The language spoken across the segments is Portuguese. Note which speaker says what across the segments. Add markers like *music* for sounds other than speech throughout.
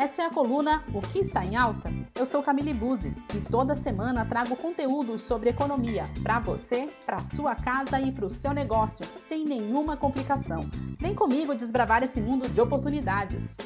Speaker 1: Essa é a coluna O que está em alta? Eu sou Camille Buzzi e toda semana trago conteúdos sobre economia para você, para sua casa e para o seu negócio, sem nenhuma complicação. Vem comigo desbravar esse mundo de oportunidades.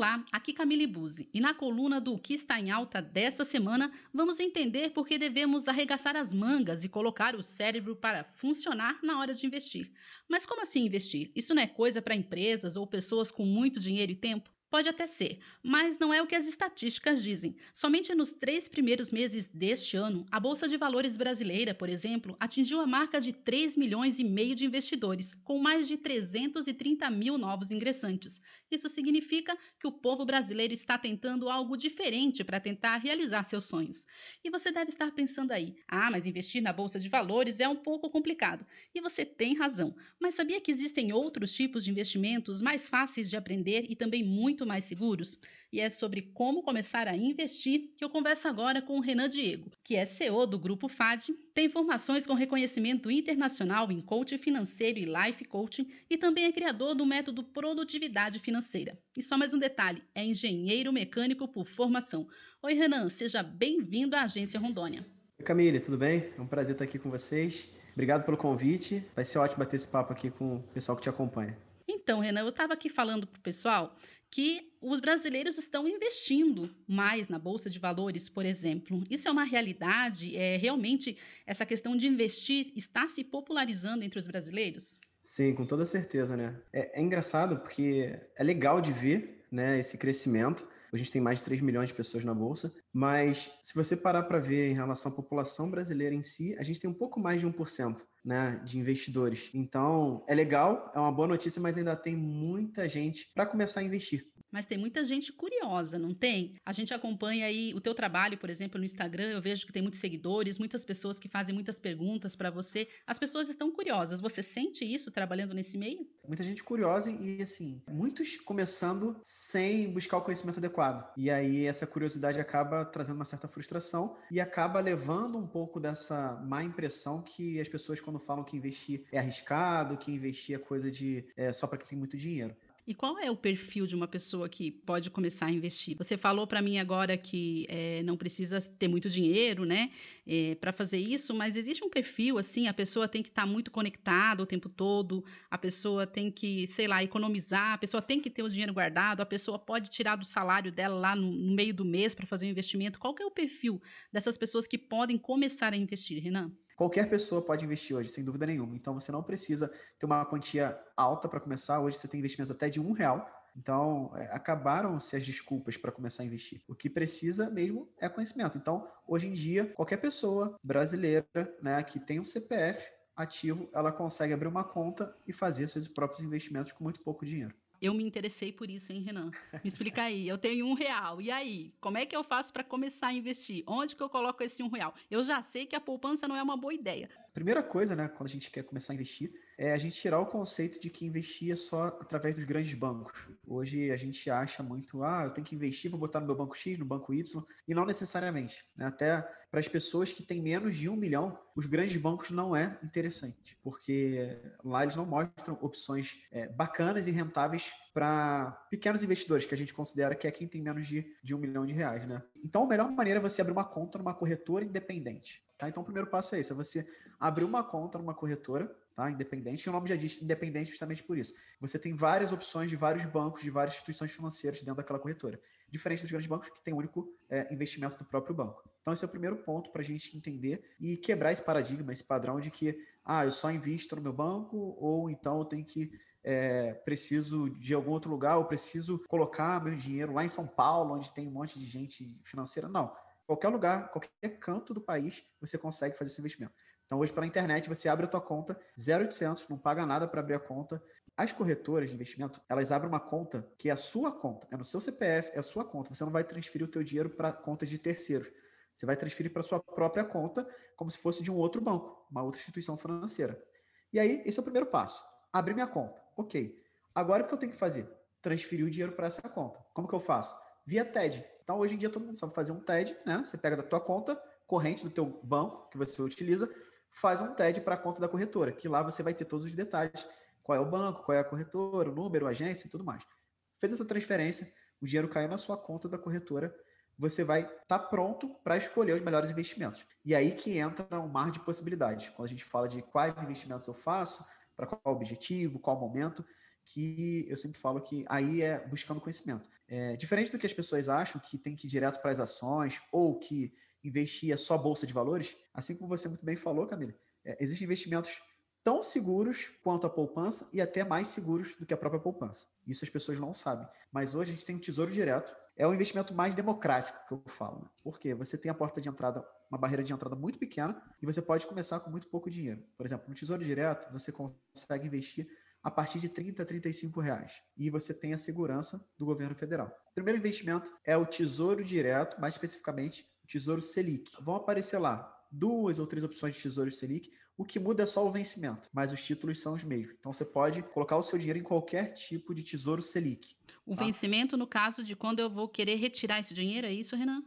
Speaker 1: Olá, aqui Camille Buzzi e na coluna do que está em alta desta semana vamos entender por que devemos arregaçar as mangas e colocar o cérebro para funcionar na hora de investir. Mas como assim investir? Isso não é coisa para empresas ou pessoas com muito dinheiro e tempo? Pode até ser, mas não é o que as estatísticas dizem. Somente nos três primeiros meses deste ano, a Bolsa de Valores brasileira, por exemplo, atingiu a marca de 3 milhões e meio de investidores, com mais de 330 mil novos ingressantes. Isso significa que o povo brasileiro está tentando algo diferente para tentar realizar seus sonhos. E você deve estar pensando aí: ah, mas investir na Bolsa de Valores é um pouco complicado. E você tem razão, mas sabia que existem outros tipos de investimentos mais fáceis de aprender e também muito muito mais seguros? E é sobre como começar a investir que eu converso agora com o Renan Diego, que é CEO do Grupo FAD, tem formações com reconhecimento internacional em coaching financeiro e life coaching e também é criador do método Produtividade Financeira. E só mais um detalhe, é engenheiro mecânico por formação. Oi Renan, seja bem-vindo à Agência Rondônia.
Speaker 2: Oi Camille, tudo bem? É um prazer estar aqui com vocês. Obrigado pelo convite. Vai ser ótimo bater esse papo aqui com o pessoal que te acompanha.
Speaker 1: Então, Renan, eu estava aqui falando para o pessoal que os brasileiros estão investindo mais na bolsa de valores, por exemplo. Isso é uma realidade? É realmente essa questão de investir está se popularizando entre os brasileiros?
Speaker 2: Sim, com toda certeza, né? É, é engraçado porque é legal de ver, né, esse crescimento. A gente tem mais de 3 milhões de pessoas na bolsa, mas se você parar para ver em relação à população brasileira em si, a gente tem um pouco mais de 1%, né, de investidores. Então, é legal, é uma boa notícia, mas ainda tem muita gente para começar a investir.
Speaker 1: Mas tem muita gente curiosa, não tem? A gente acompanha aí o teu trabalho, por exemplo, no Instagram, eu vejo que tem muitos seguidores, muitas pessoas que fazem muitas perguntas para você. As pessoas estão curiosas. Você sente isso trabalhando nesse meio?
Speaker 2: Muita gente curiosa e assim, muitos começando sem buscar o conhecimento adequado. E aí essa curiosidade acaba trazendo uma certa frustração e acaba levando um pouco dessa má impressão que as pessoas quando falam que investir é arriscado, que investir é coisa de é, só para quem tem muito dinheiro.
Speaker 1: E qual é o perfil de uma pessoa que pode começar a investir? Você falou para mim agora que é, não precisa ter muito dinheiro, né, é, para fazer isso, mas existe um perfil assim, a pessoa tem que estar tá muito conectada o tempo todo, a pessoa tem que, sei lá, economizar, a pessoa tem que ter o dinheiro guardado, a pessoa pode tirar do salário dela lá no, no meio do mês para fazer um investimento. Qual é o perfil dessas pessoas que podem começar a investir, Renan?
Speaker 2: Qualquer pessoa pode investir hoje, sem dúvida nenhuma. Então você não precisa ter uma quantia alta para começar. Hoje você tem investimentos até de um real. Então, é, acabaram-se as desculpas para começar a investir. O que precisa mesmo é conhecimento. Então, hoje em dia, qualquer pessoa brasileira né, que tem um CPF ativo, ela consegue abrir uma conta e fazer seus próprios investimentos com muito pouco dinheiro.
Speaker 1: Eu me interessei por isso, hein, Renan? Me explica aí. Eu tenho um real. E aí? Como é que eu faço para começar a investir? Onde que eu coloco esse um real? Eu já sei que a poupança não é uma boa ideia.
Speaker 2: Primeira coisa, né, quando a gente quer começar a investir, é a gente tirar o conceito de que investir é só através dos grandes bancos. Hoje a gente acha muito, ah, eu tenho que investir, vou botar no meu banco X, no banco Y, e não necessariamente. Né? Até para as pessoas que têm menos de um milhão, os grandes bancos não é interessante, porque lá eles não mostram opções é, bacanas e rentáveis para pequenos investidores, que a gente considera que é quem tem menos de, de um milhão de reais. Né? Então, a melhor maneira é você abrir uma conta numa corretora independente. Tá? Então, o primeiro passo é esse: é você abrir uma conta numa corretora, tá? Independente. E o nome já diz independente justamente por isso. Você tem várias opções de vários bancos, de várias instituições financeiras dentro daquela corretora. Diferente dos grandes bancos, que tem o único é, investimento do próprio banco. Então, esse é o primeiro ponto para a gente entender e quebrar esse paradigma, esse padrão de que, ah, eu só invisto no meu banco, ou então eu tenho que é, preciso de algum outro lugar, ou preciso colocar meu dinheiro lá em São Paulo, onde tem um monte de gente financeira. Não qualquer lugar, qualquer canto do país, você consegue fazer esse investimento. Então, hoje, pela internet, você abre a tua conta, 0,800, não paga nada para abrir a conta. As corretoras de investimento, elas abrem uma conta que é a sua conta, é no seu CPF, é a sua conta. Você não vai transferir o teu dinheiro para contas de terceiros. Você vai transferir para sua própria conta, como se fosse de um outro banco, uma outra instituição financeira. E aí, esse é o primeiro passo. Abrir minha conta. Ok. Agora o que eu tenho que fazer? Transferir o dinheiro para essa conta. Como que eu faço? Via TED. Então, hoje em dia, todo mundo sabe fazer um TED, né? Você pega da tua conta corrente do teu banco que você utiliza, faz um TED para a conta da corretora, que lá você vai ter todos os detalhes qual é o banco, qual é a corretora, o número, a agência e tudo mais. Fez essa transferência, o dinheiro caiu na sua conta da corretora, você vai estar tá pronto para escolher os melhores investimentos. E aí que entra um mar de possibilidades. Quando a gente fala de quais investimentos eu faço, para qual objetivo, qual momento, que eu sempre falo que aí é buscando conhecimento. É, diferente do que as pessoas acham, que tem que ir direto para as ações ou que investir é só bolsa de valores, assim como você muito bem falou, Camila, é, existem investimentos tão seguros quanto a poupança e até mais seguros do que a própria poupança. Isso as pessoas não sabem. Mas hoje a gente tem o Tesouro Direto, é o investimento mais democrático que eu falo. Né? Por quê? Você tem a porta de entrada, uma barreira de entrada muito pequena e você pode começar com muito pouco dinheiro. Por exemplo, no Tesouro Direto, você consegue investir a partir de 30 a 35 reais. E você tem a segurança do governo federal. O primeiro investimento é o Tesouro Direto, mais especificamente o Tesouro Selic. Vão aparecer lá duas ou três opções de Tesouro Selic. O que muda é só o vencimento, mas os títulos são os mesmos. Então você pode colocar o seu dinheiro em qualquer tipo de Tesouro Selic.
Speaker 1: O tá? vencimento, no caso de quando eu vou querer retirar esse dinheiro, é isso, Renan?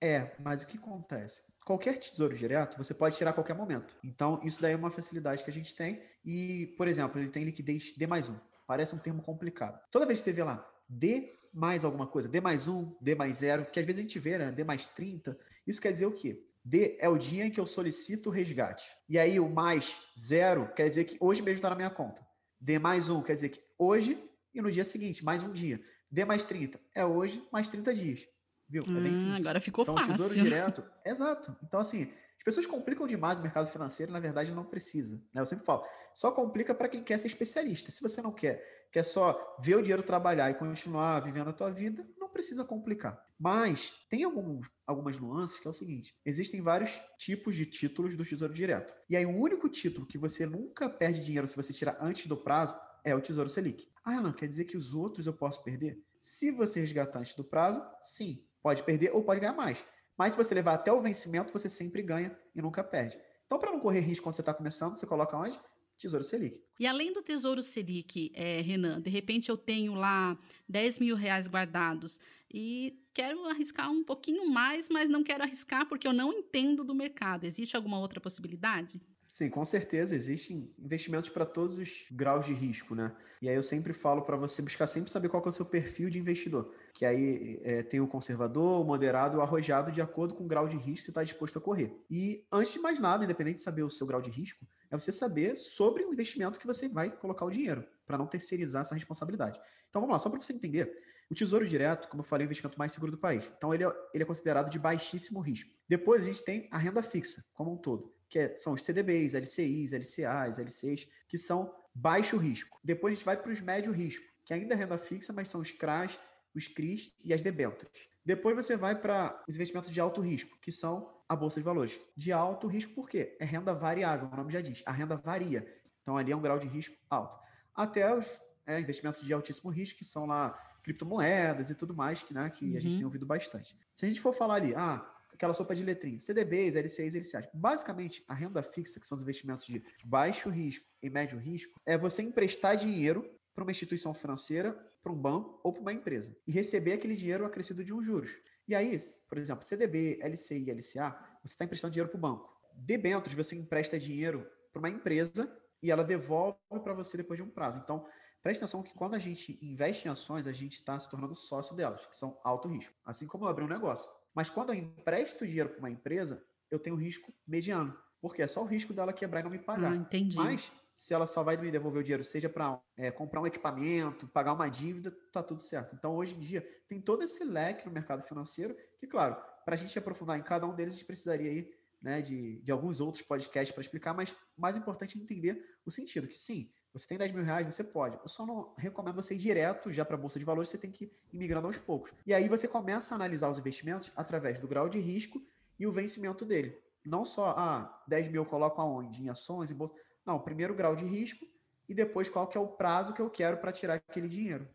Speaker 2: É, mas o que acontece? Qualquer tesouro direto você pode tirar a qualquer momento. Então, isso daí é uma facilidade que a gente tem. E, por exemplo, ele tem liquidez D mais um. Parece um termo complicado. Toda vez que você vê lá D mais alguma coisa, D mais um, D mais zero, que às vezes a gente vê, né? D mais 30, isso quer dizer o quê? D é o dia em que eu solicito o resgate. E aí o mais zero quer dizer que hoje mesmo está na minha conta. D mais um quer dizer que hoje e no dia seguinte, mais um dia. D mais 30 é hoje, mais 30 dias. Viu? É bem
Speaker 1: hum, simples. Agora ficou
Speaker 2: então,
Speaker 1: fácil.
Speaker 2: Tesouro direto. *laughs* Exato. Então, assim, as pessoas complicam demais o mercado financeiro, na verdade não precisa. Né? Eu sempre falo, só complica para quem quer ser especialista. Se você não quer, quer só ver o dinheiro trabalhar e continuar vivendo a tua vida, não precisa complicar. Mas tem algum, algumas nuances que é o seguinte: existem vários tipos de títulos do Tesouro Direto. E aí, o único título que você nunca perde dinheiro se você tirar antes do prazo é o Tesouro Selic. Ah, não, quer dizer que os outros eu posso perder? Se você resgatar antes do prazo, sim. Pode perder ou pode ganhar mais. Mas se você levar até o vencimento, você sempre ganha e nunca perde. Então, para não correr risco quando você está começando, você coloca onde? Tesouro Selic.
Speaker 1: E além do Tesouro Selic, é, Renan, de repente eu tenho lá 10 mil reais guardados e quero arriscar um pouquinho mais, mas não quero arriscar porque eu não entendo do mercado. Existe alguma outra possibilidade?
Speaker 2: Sim, com certeza existem investimentos para todos os graus de risco, né? E aí eu sempre falo para você buscar sempre saber qual é o seu perfil de investidor. Que aí é, tem o conservador, o moderado, o arrojado, de acordo com o grau de risco que você está disposto a correr. E antes de mais nada, independente de saber o seu grau de risco, é você saber sobre o investimento que você vai colocar o dinheiro, para não terceirizar essa responsabilidade. Então vamos lá, só para você entender. O Tesouro Direto, como eu falei, é o investimento mais seguro do país. Então ele é, ele é considerado de baixíssimo risco. Depois a gente tem a renda fixa, como um todo que é, são os CDBs, LCIs, LCAs, LCs, que são baixo risco. Depois a gente vai para os médio risco, que ainda é renda fixa, mas são os CRAs, os CRIs e as debêntures. Depois você vai para os investimentos de alto risco, que são a bolsa de valores. De alto risco por quê? É renda variável, o nome já diz. A renda varia. Então ali é um grau de risco alto. Até os é, investimentos de altíssimo risco, que são lá criptomoedas e tudo mais, que, né, que uhum. a gente uhum. tem ouvido bastante. Se a gente for falar ali, ah, aquela sopa de letrinha. CDBs, LCIs, LCAs. Basicamente, a renda fixa, que são os investimentos de baixo risco e médio risco, é você emprestar dinheiro para uma instituição financeira, para um banco ou para uma empresa e receber aquele dinheiro acrescido de um juros. E aí, por exemplo, CDB, LCI LCA, você está emprestando dinheiro para o banco. Debêntures, você empresta dinheiro para uma empresa e ela devolve para você depois de um prazo. Então, preste atenção que quando a gente investe em ações, a gente está se tornando sócio delas, que são alto risco. Assim como eu abrir um negócio. Mas quando eu empresto dinheiro para uma empresa, eu tenho risco mediano. Porque é só o risco dela quebrar e não me pagar. Ah,
Speaker 1: entendi.
Speaker 2: Mas se ela só vai me devolver o dinheiro, seja para é, comprar um equipamento, pagar uma dívida, tá tudo certo. Então, hoje em dia, tem todo esse leque no mercado financeiro, que, claro, para a gente aprofundar em cada um deles, a gente precisaria aí, né, de, de alguns outros podcasts para explicar, mas mais importante é entender o sentido, que sim, você tem 10 mil reais, você pode. Eu só não recomendo você ir direto já para a Bolsa de Valores, você tem que ir migrando aos poucos. E aí você começa a analisar os investimentos através do grau de risco e o vencimento dele. Não só, ah, 10 mil eu coloco aonde? Em ações, e bolsa. Não, primeiro grau de risco e depois qual que é o prazo que eu quero para tirar aquele dinheiro.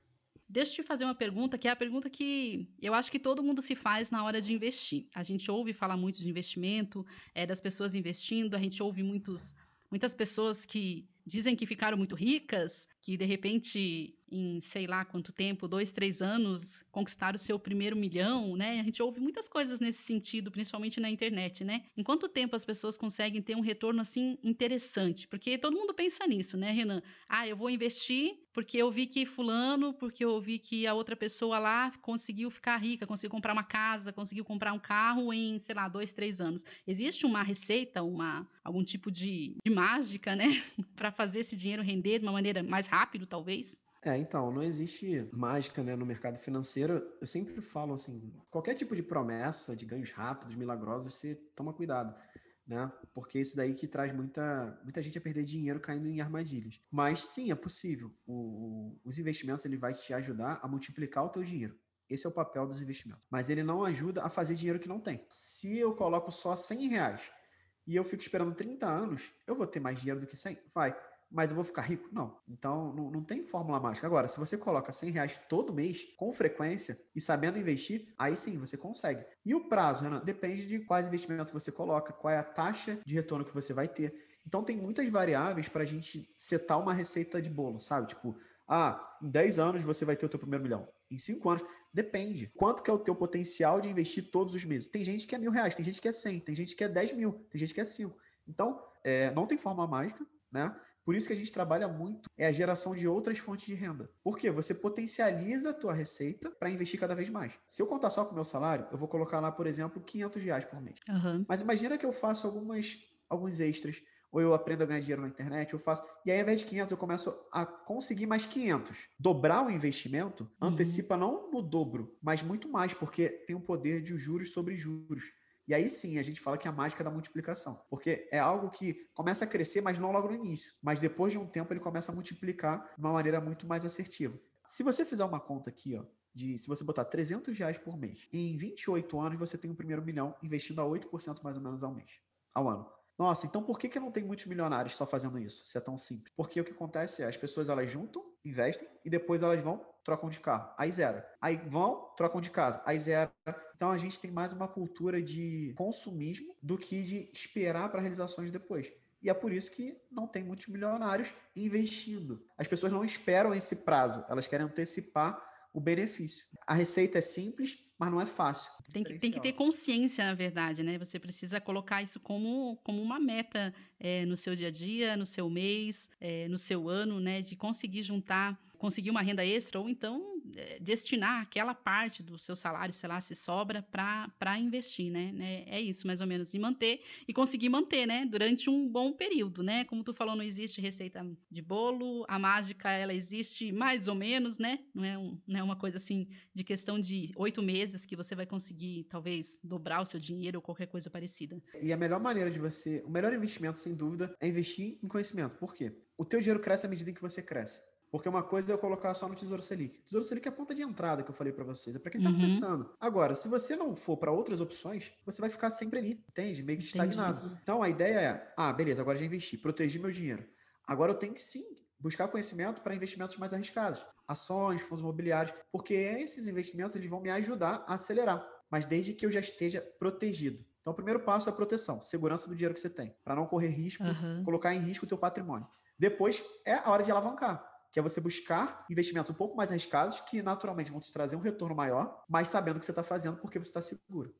Speaker 1: Deixa eu te fazer uma pergunta, que é a pergunta que eu acho que todo mundo se faz na hora de investir. A gente ouve falar muito de investimento, é, das pessoas investindo, a gente ouve muitos, muitas pessoas que dizem que ficaram muito ricas, que de repente em sei lá quanto tempo, dois, três anos, conquistar o seu primeiro milhão, né? A gente ouve muitas coisas nesse sentido, principalmente na internet, né? Em quanto tempo as pessoas conseguem ter um retorno assim interessante? Porque todo mundo pensa nisso, né, Renan? Ah, eu vou investir porque eu vi que fulano, porque eu vi que a outra pessoa lá conseguiu ficar rica, conseguiu comprar uma casa, conseguiu comprar um carro em, sei lá, dois, três anos. Existe uma receita, uma algum tipo de, de mágica, né, *laughs* para fazer esse dinheiro render de uma maneira mais rápida, talvez?
Speaker 2: É, então, não existe mágica né, no mercado financeiro. Eu sempre falo assim: qualquer tipo de promessa de ganhos rápidos, milagrosos, você toma cuidado. Né? Porque isso daí que traz muita, muita gente a perder dinheiro caindo em armadilhas. Mas sim, é possível. O, o, os investimentos ele vai te ajudar a multiplicar o teu dinheiro. Esse é o papel dos investimentos. Mas ele não ajuda a fazer dinheiro que não tem. Se eu coloco só 100 reais e eu fico esperando 30 anos, eu vou ter mais dinheiro do que 100? Vai mas eu vou ficar rico? Não. Então, não, não tem fórmula mágica. Agora, se você coloca 100 reais todo mês, com frequência, e sabendo investir, aí sim, você consegue. E o prazo, Renan, depende de quais investimentos você coloca, qual é a taxa de retorno que você vai ter. Então, tem muitas variáveis para a gente setar uma receita de bolo, sabe? Tipo, ah, em 10 anos você vai ter o teu primeiro milhão. Em 5 anos, depende. Quanto que é o teu potencial de investir todos os meses? Tem gente que é mil reais, tem gente que é 100, tem gente que é 10 mil, tem gente que é 5. Então, é, não tem forma mágica, né? Por isso que a gente trabalha muito é a geração de outras fontes de renda. Por quê? Você potencializa a tua receita para investir cada vez mais. Se eu contar só com o meu salário, eu vou colocar lá, por exemplo, 500 reais por mês. Uhum. Mas imagina que eu faço algumas, alguns extras, ou eu aprendo a ganhar dinheiro na internet, eu faço. E aí, ao invés de 500, eu começo a conseguir mais 500. Dobrar o investimento uhum. antecipa não no dobro, mas muito mais, porque tem o poder de juros sobre juros. E aí sim a gente fala que é a mágica da multiplicação, porque é algo que começa a crescer, mas não logo no início. Mas depois de um tempo ele começa a multiplicar de uma maneira muito mais assertiva. Se você fizer uma conta aqui, ó, de se você botar 300 reais por mês, em 28 anos você tem o primeiro milhão investindo a 8% mais ou menos ao mês, ao ano. Nossa, então por que, que não tem muitos milionários só fazendo isso? Se é tão simples. Porque o que acontece é as pessoas elas juntam, investem e depois elas vão, trocam de carro. Aí zero. Aí vão, trocam de casa. Aí zero. Então a gente tem mais uma cultura de consumismo do que de esperar para realizações depois. E é por isso que não tem muitos milionários investindo. As pessoas não esperam esse prazo, elas querem antecipar o benefício. A receita é simples, mas não é fácil.
Speaker 1: Tem que, tem que ter consciência, na verdade, né? Você precisa colocar isso como, como uma meta é, no seu dia a dia, no seu mês, é, no seu ano, né? De conseguir juntar conseguir uma renda extra ou então é, destinar aquela parte do seu salário, sei lá, se sobra para investir, né? né? É isso, mais ou menos, e manter e conseguir manter, né? Durante um bom período, né? Como tu falou, não existe receita de bolo, a mágica ela existe mais ou menos, né? Não é, um, não é uma coisa assim de questão de oito meses que você vai conseguir talvez dobrar o seu dinheiro ou qualquer coisa parecida.
Speaker 2: E a melhor maneira de você, o melhor investimento sem dúvida é investir em conhecimento. Por quê? O teu dinheiro cresce à medida que você cresce. Porque uma coisa é eu colocar só no Tesouro Selic. Tesouro Selic é a ponta de entrada que eu falei para vocês, é para quem tá uhum. começando. Agora, se você não for para outras opções, você vai ficar sempre ali, entende? Meio que estagnado. Então a ideia é: ah, beleza, agora já investi, protegi meu dinheiro. Agora eu tenho que sim buscar conhecimento para investimentos mais arriscados, ações, fundos imobiliários, porque esses investimentos eles vão me ajudar a acelerar, mas desde que eu já esteja protegido. Então, o primeiro passo é a proteção, segurança do dinheiro que você tem, para não correr risco, uhum. colocar em risco o teu patrimônio. Depois é a hora de alavancar que é você buscar investimentos um pouco mais arriscados que naturalmente vão te trazer um retorno maior, mas sabendo o que você está fazendo porque você está seguro.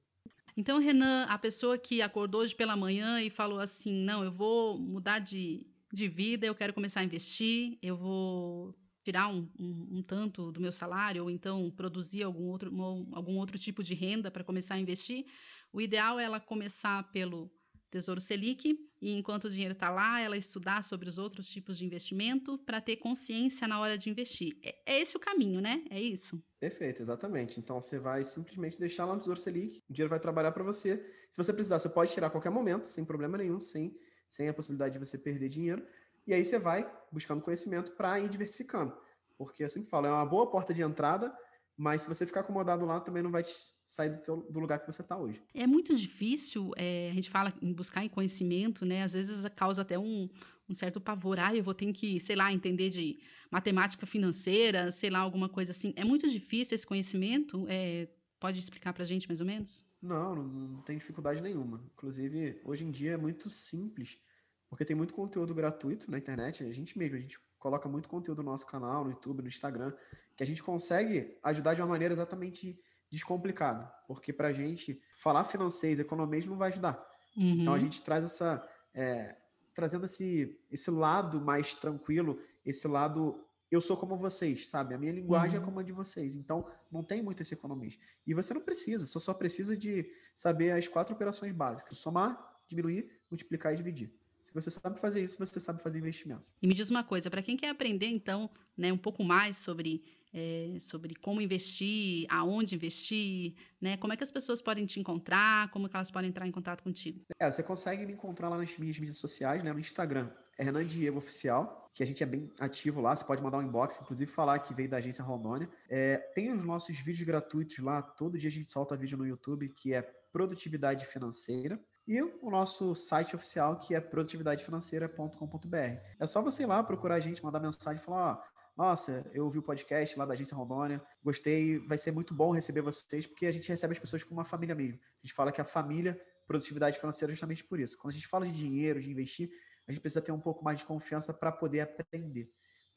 Speaker 1: Então, Renan, a pessoa que acordou hoje pela manhã e falou assim: não, eu vou mudar de, de vida, eu quero começar a investir, eu vou tirar um, um, um tanto do meu salário, ou então produzir algum outro, algum outro tipo de renda para começar a investir. O ideal é ela começar pelo Tesouro Selic, e enquanto o dinheiro está lá, ela estudar sobre os outros tipos de investimento para ter consciência na hora de investir. É, é, esse o caminho, né? É isso.
Speaker 2: Perfeito, exatamente. Então você vai simplesmente deixar lá no Tesouro Selic, o dinheiro vai trabalhar para você. Se você precisar, você pode tirar a qualquer momento, sem problema nenhum, sem, sem a possibilidade de você perder dinheiro. E aí você vai buscando conhecimento para ir diversificando. Porque eu sempre falo, é uma boa porta de entrada mas se você ficar acomodado lá, também não vai sair do, teu, do lugar que você está hoje.
Speaker 1: É muito difícil, é, a gente fala em buscar em conhecimento, né? Às vezes causa até um, um certo pavor. Ah, eu vou ter que, sei lá, entender de matemática financeira, sei lá, alguma coisa assim. É muito difícil esse conhecimento? É, pode explicar para a gente mais ou menos?
Speaker 2: Não, não, não tem dificuldade nenhuma. Inclusive, hoje em dia é muito simples porque tem muito conteúdo gratuito na internet, a gente mesmo, a gente coloca muito conteúdo no nosso canal, no YouTube, no Instagram, que a gente consegue ajudar de uma maneira exatamente descomplicada, porque para a gente falar financeiro, economia não vai ajudar. Uhum. Então a gente traz essa, é, trazendo esse, esse lado mais tranquilo, esse lado eu sou como vocês, sabe? A minha linguagem é uhum. é como a de vocês. Então, não tem muito esse economista. E você não precisa, você só precisa de saber as quatro operações básicas: somar, diminuir, multiplicar e dividir. Se você sabe fazer isso, você sabe fazer investimento.
Speaker 1: E me diz uma coisa, para quem quer aprender, então, né, um pouco mais sobre, é, sobre como investir, aonde investir, né, como é que as pessoas podem te encontrar, como que elas podem entrar em contato contigo?
Speaker 2: É, você consegue me encontrar lá nas minhas mídias sociais, né, no Instagram, é Renan Diego Oficial, que a gente é bem ativo lá, você pode mandar um inbox, inclusive falar que veio da agência Rondônia. É, tem os nossos vídeos gratuitos lá, todo dia a gente solta vídeo no YouTube, que é Produtividade Financeira. E o nosso site oficial, que é produtividadefinanceira.com.br. É só você ir lá, procurar a gente, mandar mensagem falar, ó, nossa, eu ouvi o podcast lá da Agência Rondônia, gostei, vai ser muito bom receber vocês, porque a gente recebe as pessoas como uma família mesmo. A gente fala que a família, produtividade financeira, é justamente por isso. Quando a gente fala de dinheiro, de investir, a gente precisa ter um pouco mais de confiança para poder aprender.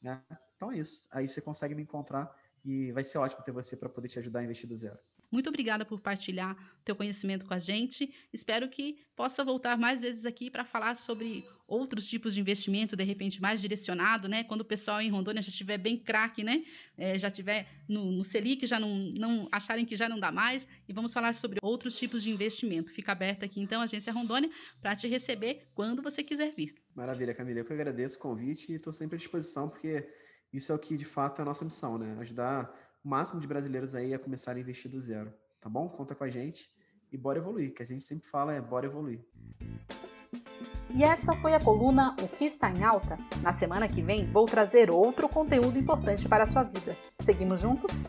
Speaker 2: Né? Então é isso. Aí você consegue me encontrar e vai ser ótimo ter você para poder te ajudar a investir do zero.
Speaker 1: Muito obrigada por partilhar teu conhecimento com a gente. Espero que possa voltar mais vezes aqui para falar sobre outros tipos de investimento, de repente mais direcionado, né? Quando o pessoal em Rondônia já estiver bem craque, né? É, já estiver no, no Selic, já não, não acharem que já não dá mais. E vamos falar sobre outros tipos de investimento. Fica aberta aqui então a Agência Rondônia para te receber quando você quiser vir.
Speaker 2: Maravilha, Camila. Eu que agradeço o convite e estou sempre à disposição, porque isso é o que de fato é a nossa missão, né? Ajudar o máximo de brasileiros aí a começar a investir do zero, tá bom? Conta com a gente e bora evoluir, que a gente sempre fala é bora evoluir.
Speaker 1: E essa foi a coluna O que está em alta? Na semana que vem vou trazer outro conteúdo importante para a sua vida. Seguimos juntos?